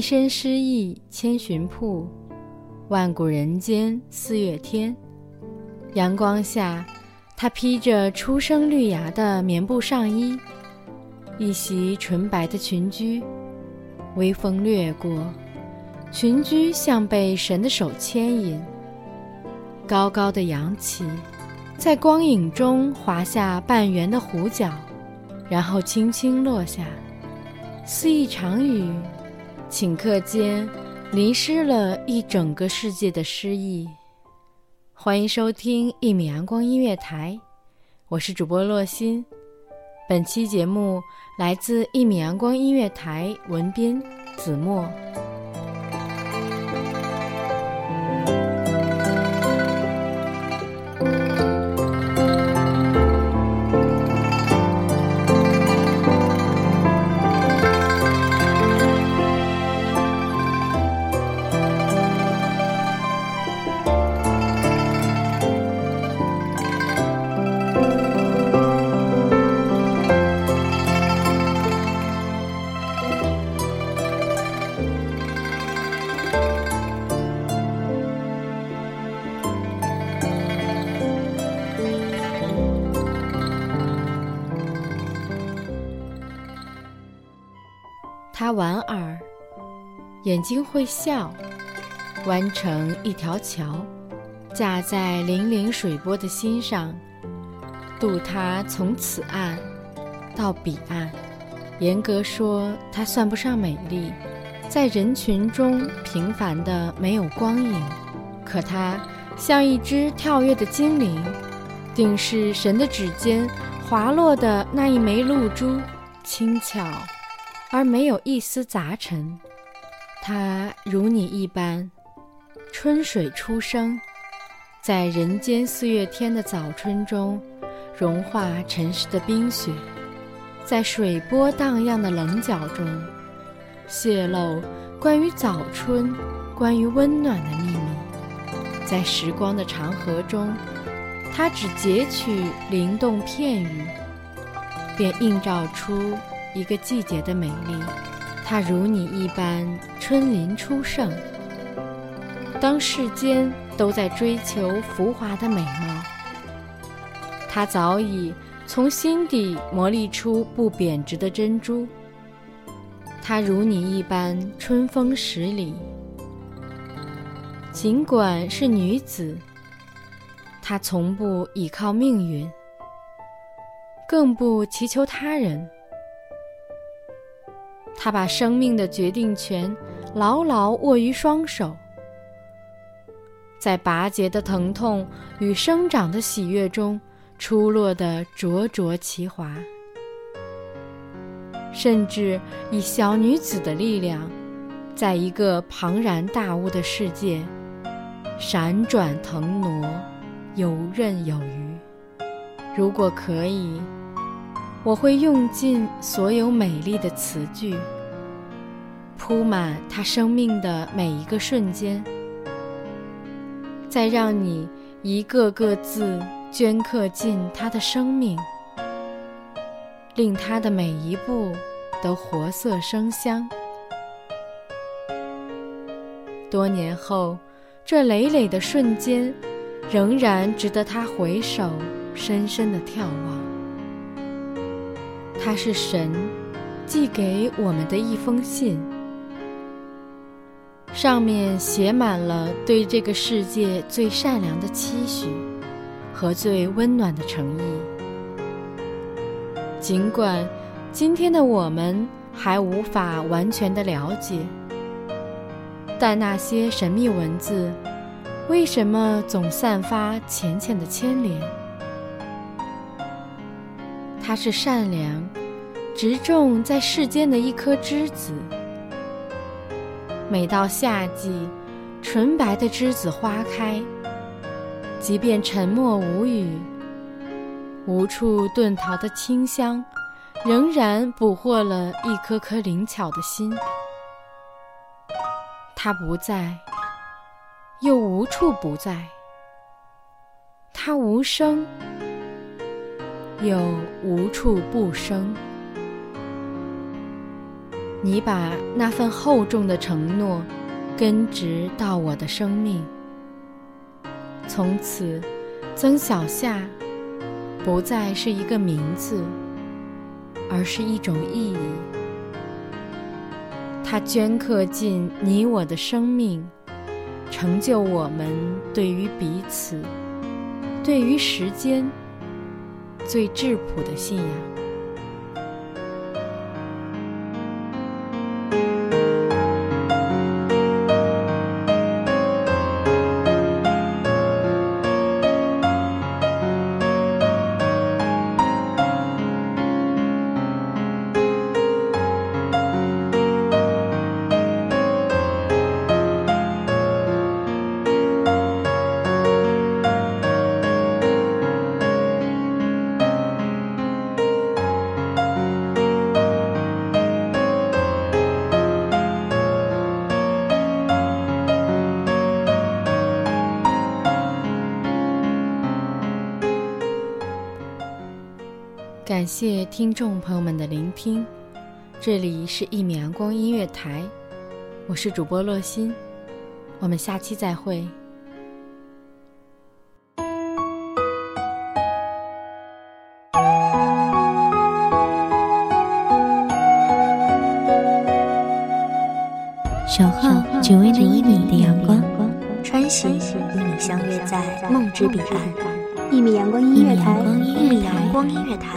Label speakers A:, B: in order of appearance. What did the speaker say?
A: 一身诗意千寻瀑，万古人间四月天。阳光下，她披着初生绿芽的棉布上衣，一袭纯白的裙裾。微风掠过，裙裾像被神的手牵引，高高的扬起，在光影中划下半圆的弧角，然后轻轻落下，似一场雨。顷刻间，淋湿了一整个世界的诗意。欢迎收听一米阳光音乐台，我是主播洛心。本期节目来自一米阳光音乐台文编子墨。莞尔，眼睛会笑，弯成一条桥，架在粼粼水波的心上，渡他从此岸到彼岸。严格说，它算不上美丽，在人群中平凡的没有光影，可它像一只跳跃的精灵，定是神的指尖滑落的那一枚露珠，轻巧。而没有一丝杂陈，它如你一般，春水初生，在人间四月天的早春中，融化尘世的冰雪，在水波荡漾的棱角中，泄露关于早春、关于温暖的秘密，在时光的长河中，它只截取灵动片语，便映照出。一个季节的美丽，它如你一般春林初盛。当世间都在追求浮华的美貌，它早已从心底磨砺出不贬值的珍珠。它如你一般春风十里，尽管是女子，她从不倚靠命运，更不祈求他人。他把生命的决定权牢牢握于双手，在拔节的疼痛与生长的喜悦中出落得灼灼其华，甚至以小女子的力量，在一个庞然大物的世界闪转腾挪，游刃有余。如果可以。我会用尽所有美丽的词句，铺满他生命的每一个瞬间，再让你一个个字镌刻进他的生命，令他的每一步都活色生香。多年后，这累累的瞬间，仍然值得他回首，深深的眺望。它是神寄给我们的一封信，上面写满了对这个世界最善良的期许和最温暖的诚意。尽管今天的我们还无法完全的了解，但那些神秘文字为什么总散发浅浅的牵连？它是善良，植种在世间的一颗栀子。每到夏季，纯白的栀子花开，即便沉默无语，无处遁逃的清香，仍然捕获了一颗颗灵巧的心。它不在，又无处不在；它无声。又无处不生。你把那份厚重的承诺根植到我的生命，从此，曾小夏不再是一个名字，而是一种意义。它镌刻进你我的生命，成就我们对于彼此，对于时间。最质朴的信仰。谢听众朋友们的聆听，这里是一米阳光音乐台，我是主播洛心，我们下期再会。
B: 守候只为那一米的阳光，
C: 穿行与你相约在梦之彼岸。
D: 一米阳光音乐台，一米阳光音乐台，